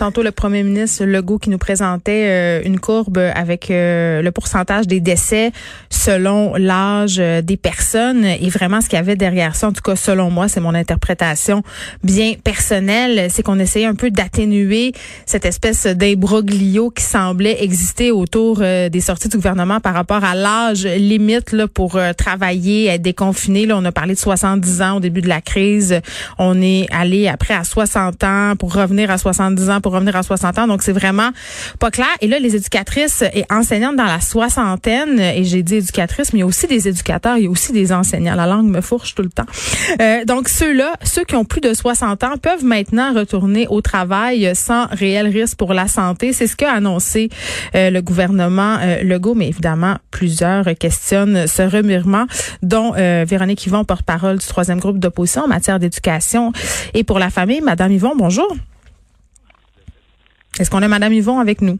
Tantôt, le premier ministre Legault qui nous présentait euh, une courbe avec euh, le pourcentage des décès selon l'âge euh, des personnes et vraiment ce qu'il y avait derrière ça, en tout cas selon moi, c'est mon interprétation bien personnelle, c'est qu'on essayait un peu d'atténuer cette espèce d'imbroglio qui semblait exister autour des sorties du gouvernement par rapport à l'âge limite là, pour travailler, être déconfiné. Là, on a parlé de 70 ans au début de la crise. On est allé après à 60 ans pour revenir à 70 ans pour revenir à 60 ans. Donc, c'est vraiment pas clair. Et là, les éducatrices et enseignantes dans la soixantaine, et j'ai dit éducatrices, mais il y a aussi des éducateurs, il y a aussi des enseignants. La langue me fourche tout le temps. Euh, donc, ceux-là, ceux qui ont plus de 60 ans, peuvent maintenant retourner au travail sans réel risque pour la santé. C'est ce qu'a annoncé euh, le gouvernement euh, Legault, mais évidemment, plusieurs questionnent ce remirement, dont euh, Véronique Yvon, porte-parole du troisième groupe d'opposition en matière d'éducation et pour la famille. Madame Yvon, bonjour. Est-ce qu'on a Madame Yvon avec nous?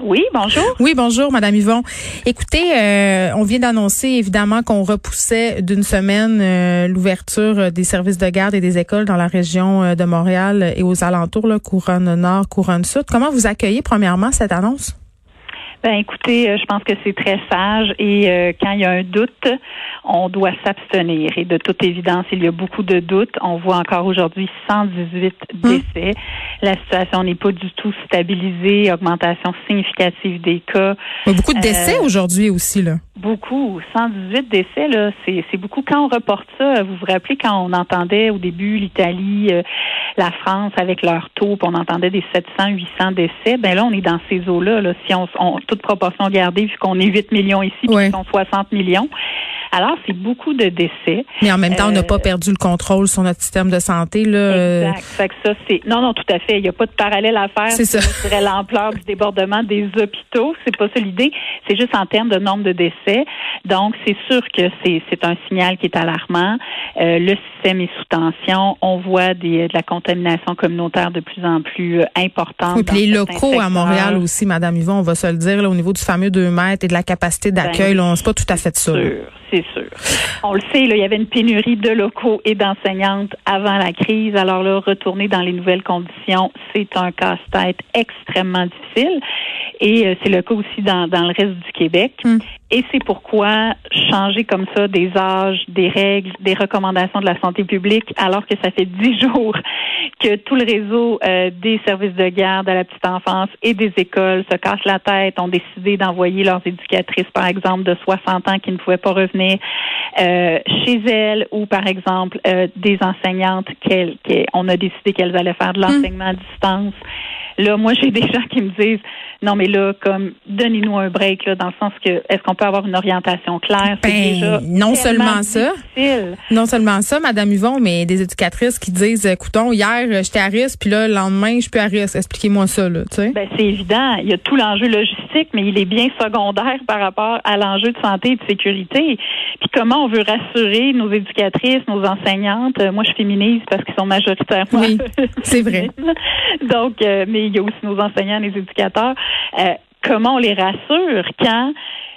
Oui, bonjour. Oui, bonjour, Madame Yvon. Écoutez, euh, on vient d'annoncer évidemment qu'on repoussait d'une semaine euh, l'ouverture des services de garde et des écoles dans la région euh, de Montréal et aux alentours, là, couronne nord, couronne sud. Comment vous accueillez premièrement cette annonce? Ben écoutez, je pense que c'est très sage et quand il y a un doute, on doit s'abstenir. Et de toute évidence, il y a beaucoup de doutes. On voit encore aujourd'hui 118 hum. décès. La situation n'est pas du tout stabilisée, augmentation significative des cas. beaucoup de décès euh, aujourd'hui aussi, là. Beaucoup. 118 décès, là, c'est beaucoup. Quand on reporte ça, vous vous rappelez quand on entendait au début l'Italie, euh, la France avec leur taux, on entendait des 700, 800 décès, ben là, on est dans ces eaux-là. Là, si on, toute proportion gardée, vu qu'on est 8 millions ici, puis sont 60 millions. Alors, c'est beaucoup de décès. Mais en même temps, on n'a pas euh, perdu le contrôle sur notre système de santé. Là. Exact. Fait que ça, c'est. Non, non, tout à fait. Il n'y a pas de parallèle à faire. C'est ça. serait l'ampleur du débordement des hôpitaux. C'est pas ça l'idée. C'est juste en termes de nombre de décès. Donc, c'est sûr que c'est, c'est un signal qui est alarmant. Euh, le système est sous tension. On voit des, de la contamination communautaire de plus en plus euh, importante. Oui, puis les locaux à Montréal aussi, Madame Yvon, on va se le dire, là, au niveau du fameux 2 mètres et de la capacité d'accueil, ben, c'est pas tout à fait ça. Sûr, c'est sûr. On le sait, là, il y avait une pénurie de locaux et d'enseignantes avant la crise. Alors là, retourner dans les nouvelles conditions, c'est un casse-tête extrêmement difficile. Et euh, c'est le cas aussi dans, dans le reste du Québec. Hmm. Et c'est pourquoi changer comme ça des âges, des règles, des recommandations de la santé publique, alors que ça fait dix jours que tout le réseau euh, des services de garde à la petite enfance et des écoles se casse la tête, ont décidé d'envoyer leurs éducatrices, par exemple, de 60 ans qui ne pouvaient pas revenir euh, chez elles, ou par exemple euh, des enseignantes qu'on a décidé qu'elles allaient faire de hmm. l'enseignement à distance. Là, moi, j'ai des gens qui me disent non, mais là, comme donnez-nous un break, là, dans le sens que est-ce qu'on peut avoir une orientation claire? Ben, non seulement ça. Non seulement ça, Madame Yvon, mais des éducatrices qui disent écoutons, hier, j'étais à risque, puis là, le lendemain, je suis à risque. Expliquez-moi ça, là, tu sais. Ben, c'est évident. Il y a tout l'enjeu logistique, mais il est bien secondaire par rapport à l'enjeu de santé et de sécurité. Puis comment on veut rassurer nos éducatrices, nos enseignantes? Moi, je féminise parce qu'ils sont majoritairement. Oui, c'est vrai. Donc, euh, mais il y a aussi nos enseignants, les éducateurs. Euh, comment on les rassure quand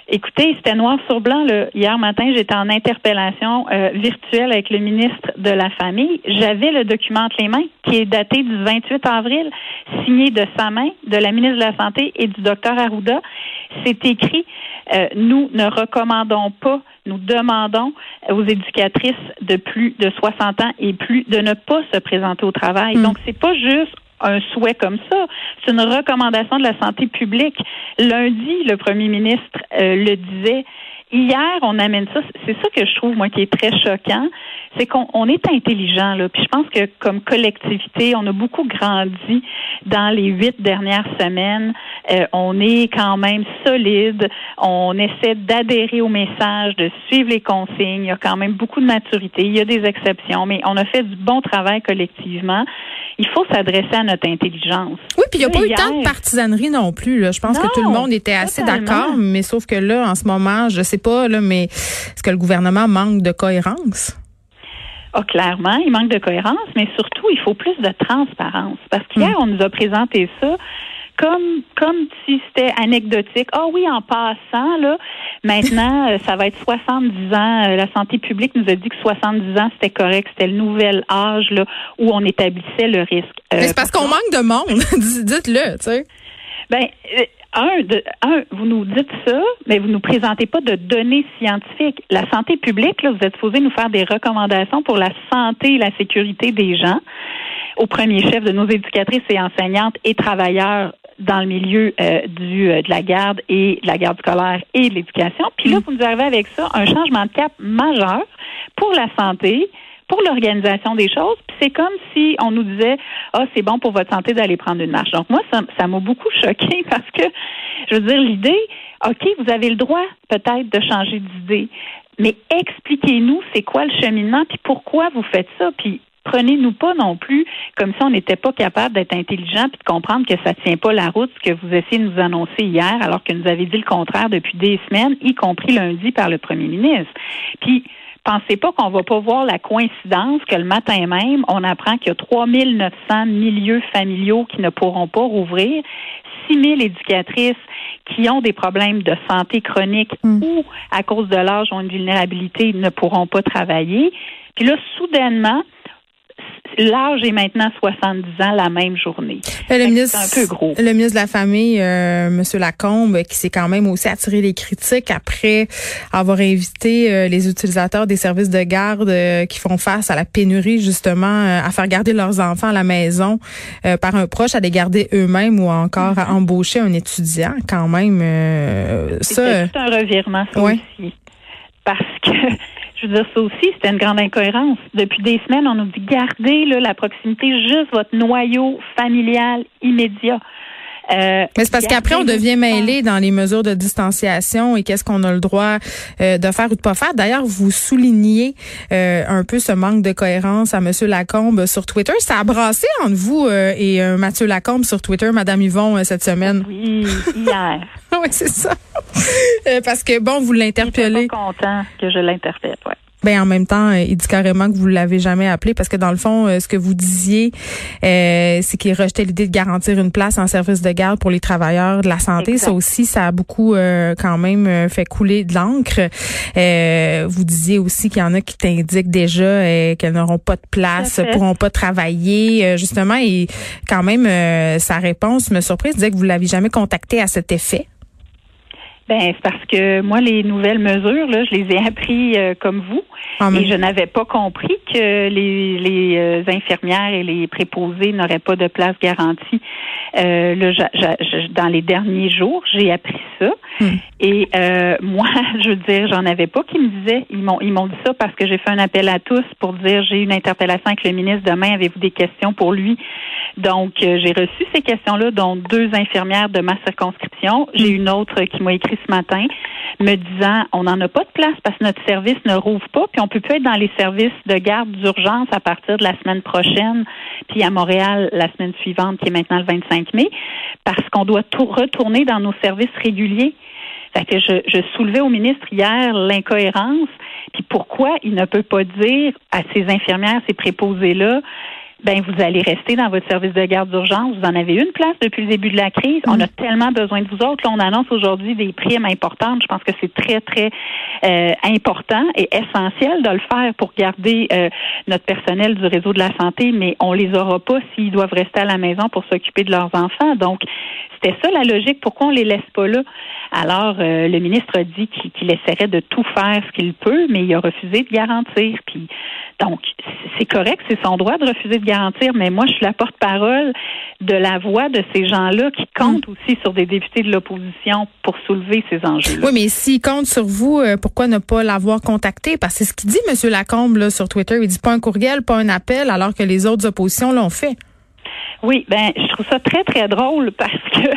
Écoutez, c'était noir sur blanc. Hier matin, j'étais en interpellation euh, virtuelle avec le ministre de la Famille. J'avais le document entre les mains qui est daté du 28 avril, signé de sa main, de la ministre de la Santé et du docteur Arruda. C'est écrit, euh, nous ne recommandons pas, nous demandons aux éducatrices de plus de 60 ans et plus de ne pas se présenter au travail. Hmm. Donc, c'est pas juste un souhait comme ça. C'est une recommandation de la santé publique. Lundi, le premier ministre euh, le disait. Hier, on amène ça. C'est ça que je trouve, moi, qui est très choquant. C'est qu'on est intelligent, là. Puis je pense que comme collectivité, on a beaucoup grandi dans les huit dernières semaines. Euh, on est quand même solide. On essaie d'adhérer au message, de suivre les consignes. Il y a quand même beaucoup de maturité. Il y a des exceptions, mais on a fait du bon travail collectivement il faut s'adresser à notre intelligence. Oui, puis il n'y a pas eu tant de partisanerie non plus. Là. Je pense que tout le monde était assez d'accord, mais sauf que là, en ce moment, je sais pas, là, mais est-ce que le gouvernement manque de cohérence? Ah, clairement, il manque de cohérence, mais surtout, il faut plus de transparence. Parce qu'hier, hmm. on nous a présenté ça comme comme si c'était anecdotique. Ah oui, en passant là, maintenant euh, ça va être 70 ans. Euh, la santé publique nous a dit que 70 ans c'était correct, c'était le nouvel âge là où on établissait le risque. Euh, c'est parce qu'on manque de monde. Dites-le, tu sais. Ben un, de, un, vous nous dites ça, mais vous nous présentez pas de données scientifiques. La santé publique, là, vous êtes supposé nous faire des recommandations pour la santé et la sécurité des gens au premier chef de nos éducatrices et enseignantes et travailleurs dans le milieu euh, du, euh, de la garde et de la garde scolaire et de l'éducation. Puis là, mm. vous nous arrivez avec ça, un changement de cap majeur pour la santé, pour l'organisation des choses. C'est comme si on nous disait, ah, c'est bon pour votre santé d'aller prendre une marche. Donc moi, ça, ça m'a beaucoup choqué parce que, je veux dire, l'idée, OK, vous avez le droit peut-être de changer d'idée, mais expliquez-nous c'est quoi le cheminement, puis pourquoi vous faites ça, puis prenez-nous pas non plus comme si on n'était pas capable d'être intelligent puis de comprendre que ça tient pas la route ce que vous essayez de nous annoncer hier, alors que nous avez dit le contraire depuis des semaines, y compris lundi par le premier ministre. Puis pensez pas qu'on va pas voir la coïncidence que le matin même, on apprend qu'il y a 3900 milieux familiaux qui ne pourront pas rouvrir, 6000 éducatrices qui ont des problèmes de santé chronique hmm. ou à cause de l'âge ont une vulnérabilité ne pourront pas travailler. Puis là, soudainement, l'âge est maintenant 70 ans la même journée. Euh, le ministre, un peu gros. Le ministre de la Famille, euh, M. Lacombe, qui s'est quand même aussi attiré les critiques après avoir invité euh, les utilisateurs des services de garde euh, qui font face à la pénurie, justement, à faire garder leurs enfants à la maison par un proche, à les garder eux-mêmes ou encore à mm-hmm. embaucher un étudiant, quand même. ça, c'est un revirement, ça aussi. Parce que je veux dire, ça aussi, c'était une grande incohérence. Depuis des semaines, on nous dit gardez là, la proximité, juste votre noyau familial immédiat. Euh, Mais c'est parce qu'après, on devient mêlé dans les mesures de distanciation et qu'est-ce qu'on a le droit euh, de faire ou de pas faire. D'ailleurs, vous soulignez euh, un peu ce manque de cohérence à Monsieur Lacombe sur Twitter. Ça a brassé entre vous et Mathieu Lacombe sur Twitter, Madame Yvon, cette semaine. Oui, hier. Oui, c'est ça. parce que, bon, vous l'interpellez. Je suis content que je l'interpelle, ouais. Ben en même temps, euh, il dit carrément que vous l'avez jamais appelé parce que dans le fond, euh, ce que vous disiez, euh, c'est qu'il rejetait l'idée de garantir une place en service de garde pour les travailleurs de la santé. Ça aussi, ça a beaucoup quand même fait couler de l'encre. vous disiez aussi qu'il y en a qui t'indiquent déjà qu'elles n'auront pas de place, pourront pas travailler. justement, et quand même, sa réponse me surprise, disait que vous l'avez jamais contacté à cet effet. Ben, c'est parce que moi, les nouvelles mesures, là, je les ai appris euh, comme vous. Ah, et je n'avais pas compris que les, les euh, infirmières et les préposés n'auraient pas de place garantie. Euh, là, dans les derniers jours, j'ai appris ça. Hmm. Et euh, moi, je veux dire, j'en avais pas qui me disaient. Ils m'ont ils m'ont dit ça parce que j'ai fait un appel à tous pour dire j'ai une interpellation avec le ministre demain. Avez-vous des questions pour lui? Donc, j'ai reçu ces questions-là, dont deux infirmières de ma circonscription. J'ai hmm. une autre qui m'a écrit ce matin me disant on n'en a pas de place parce que notre service ne rouvre pas, puis on peut plus être dans les services de garde d'urgence à partir de la semaine prochaine, puis à Montréal la semaine suivante, qui est maintenant le 25 mai, parce qu'on doit tout retourner dans nos services réguliers. Fait je, je soulevais au ministre hier l'incohérence, puis pourquoi il ne peut pas dire à ces infirmières, ces préposés-là, ben vous allez rester dans votre service de garde d'urgence. Vous en avez une place depuis le début de la crise. On a tellement besoin de vous autres. Là, on annonce aujourd'hui des primes importantes. Je pense que c'est très, très euh, important et essentiel de le faire pour garder euh, notre personnel du réseau de la santé, mais on les aura pas s'ils doivent rester à la maison pour s'occuper de leurs enfants. Donc, c'était ça la logique. Pourquoi on les laisse pas là? Alors, euh, le ministre a dit qu'il essaierait de tout faire ce qu'il peut, mais il a refusé de garantir. Puis, donc, c'est correct, c'est son droit de refuser de garantir, mais moi, je suis la porte-parole de la voix de ces gens-là qui comptent mm. aussi sur des députés de l'opposition pour soulever ces enjeux. -là. Oui, mais s'ils comptent sur vous, euh, pourquoi ne pas l'avoir contacté? Parce que c'est ce qu'il dit, M. Lacombe, là, sur Twitter. Il dit pas un courriel, pas un appel, alors que les autres oppositions l'ont fait. Oui, ben je trouve ça très très drôle parce que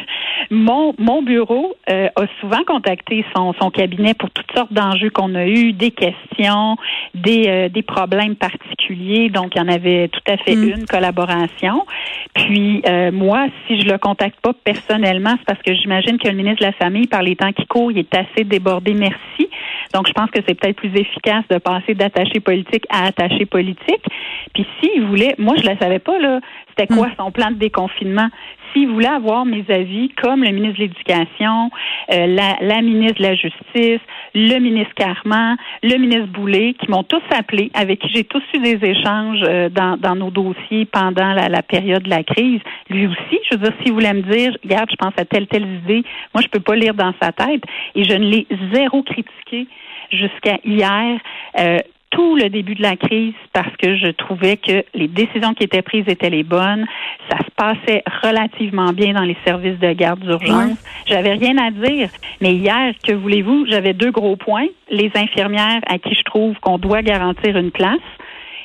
mon mon bureau euh, a souvent contacté son son cabinet pour toutes sortes d'enjeux qu'on a eu, des questions, des euh, des problèmes particuliers. Donc il y en avait tout à fait mm. une collaboration. Puis euh, moi, si je le contacte pas personnellement, c'est parce que j'imagine que le ministre de la Famille, par les temps qui courent, il est assez débordé. Merci. Donc je pense que c'est peut-être plus efficace de passer d'attaché politique à attaché politique. Puis s'il voulait, moi je le savais pas là, c'était quoi mm. son plan de déconfinement? S'il voulait avoir mes avis, comme le ministre de l'Éducation, euh, la, la, ministre de la Justice, le ministre Carman, le ministre Boulay, qui m'ont tous appelé, avec qui j'ai tous eu des échanges euh, dans, dans, nos dossiers pendant la, la, période de la crise. Lui aussi, je veux dire, s'il voulait me dire, regarde, je pense à telle, telle idée, moi, je peux pas lire dans sa tête. Et je ne l'ai zéro critiqué jusqu'à hier. Euh, tout le début de la crise parce que je trouvais que les décisions qui étaient prises étaient les bonnes. Ça se passait relativement bien dans les services de garde d'urgence. J'avais rien à dire. Mais hier, que voulez-vous, j'avais deux gros points. Les infirmières à qui je trouve qu'on doit garantir une place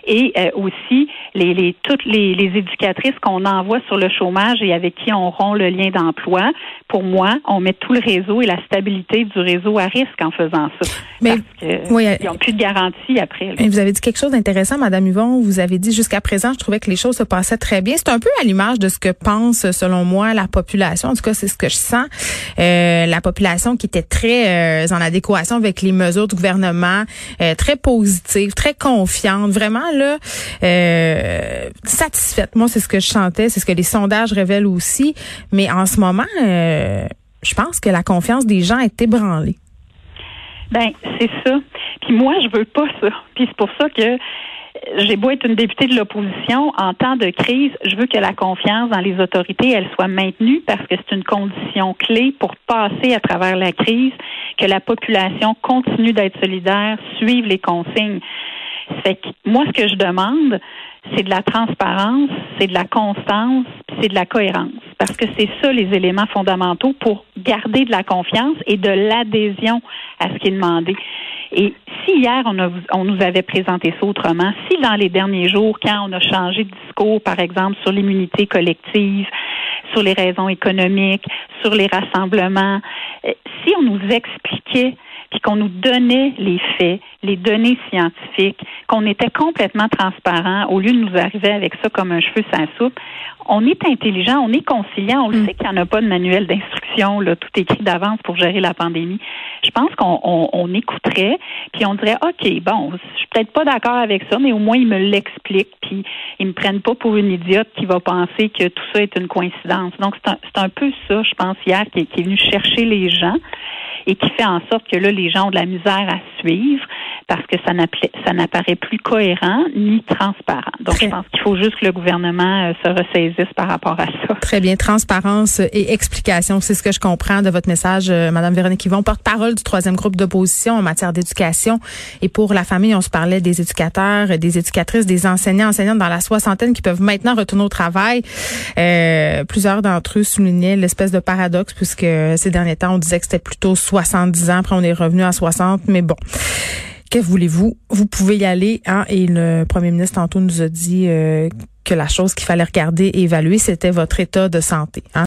et euh, aussi les, les, toutes les, les éducatrices qu'on envoie sur le chômage et avec qui on rompt le lien d'emploi. Pour moi, on met tout le réseau et la stabilité du réseau à risque en faisant ça. Mais parce oui, ils n'ont plus de garantie après. Vous avez dit quelque chose d'intéressant, Madame Yvon. Vous avez dit jusqu'à présent, je trouvais que les choses se passaient très bien. C'est un peu à l'image de ce que pense, selon moi, la population. En tout cas, c'est ce que je sens. Euh, la population qui était très euh, en adéquation avec les mesures du gouvernement, euh, très positive, très confiante, vraiment euh, satisfaite. Moi, c'est ce que je chantais, c'est ce que les sondages révèlent aussi. Mais en ce moment, euh, je pense que la confiance des gens est ébranlée. Ben, c'est ça. Puis moi, je veux pas ça. Puis c'est pour ça que j'ai beau être une députée de l'opposition, en temps de crise, je veux que la confiance dans les autorités, elle soit maintenue parce que c'est une condition clé pour passer à travers la crise, que la population continue d'être solidaire, suive les consignes. Fait que moi, ce que je demande, c'est de la transparence, c'est de la constance, c'est de la cohérence. Parce que c'est ça les éléments fondamentaux pour garder de la confiance et de l'adhésion à ce qui est demandé. Et si hier on, on nous avait présenté ça autrement, si dans les derniers jours, quand on a changé de discours, par exemple, sur l'immunité collective, sur les raisons économiques, sur les rassemblements, euh, si on nous expliquait puis qu'on nous donnait les faits, les données scientifiques, qu'on était complètement transparent au lieu de nous arriver avec ça comme un cheveu sans soupe. On est intelligent, on est conciliant, on le mm. sait qu'il n'y en a pas de manuel d'instruction, là, tout écrit d'avance pour gérer la pandémie. Je pense qu'on on, écouterait, puis on dirait, OK, bon, je suis peut-être pas d'accord avec ça, mais au moins ils me l'expliquent, puis ils me prennent pas pour une idiote qui va penser que tout ça est une coïncidence. Donc, c'est un, un peu ça, je pense, hier, qui, qui est venu chercher les gens et qui fait en sorte que là, les gens ont de la misère à suivre parce que ça n'apparaît plus cohérent ni transparent. Donc, je pense qu'il faut juste que le gouvernement euh, se ressaisisse par rapport à ça. Très bien. Transparence et explication, c'est ce que je comprends de votre message, euh, Madame Véronique Yvon, porte-parole du troisième groupe d'opposition en matière d'éducation. Et pour la famille, on se parlait des éducateurs, des éducatrices, des enseignants, enseignantes dans la soixantaine qui peuvent maintenant retourner au travail. Euh, plusieurs d'entre eux soulignaient l'espèce de paradoxe puisque ces derniers temps, on disait que c'était plutôt 70 ans, après on est revenu à 60, mais bon. Que voulez-vous? Vous pouvez y aller. Hein? Et le premier ministre tantôt nous a dit euh, que la chose qu'il fallait regarder et évaluer, c'était votre état de santé. Hein?